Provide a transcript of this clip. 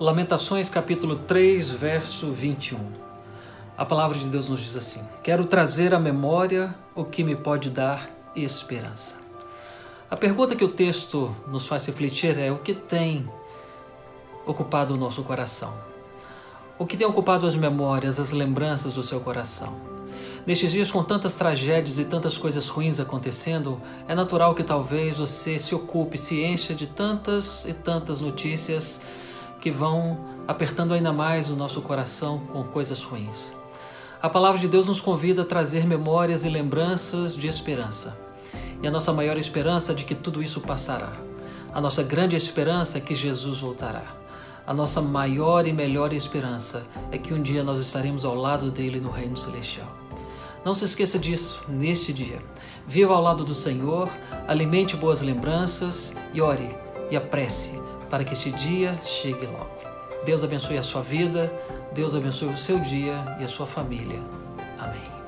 Lamentações capítulo 3, verso 21. A palavra de Deus nos diz assim: Quero trazer à memória o que me pode dar esperança. A pergunta que o texto nos faz refletir é: o que tem ocupado o nosso coração? O que tem ocupado as memórias, as lembranças do seu coração? Nestes dias, com tantas tragédias e tantas coisas ruins acontecendo, é natural que talvez você se ocupe, se encha de tantas e tantas notícias que vão apertando ainda mais o nosso coração com coisas ruins. A palavra de Deus nos convida a trazer memórias e lembranças de esperança. E a nossa maior esperança é de que tudo isso passará. A nossa grande esperança é que Jesus voltará. A nossa maior e melhor esperança é que um dia nós estaremos ao lado dele no reino celestial. Não se esqueça disso neste dia. Viva ao lado do Senhor, alimente boas lembranças e ore e apresse para que este dia chegue logo. Deus abençoe a sua vida, Deus abençoe o seu dia e a sua família. Amém.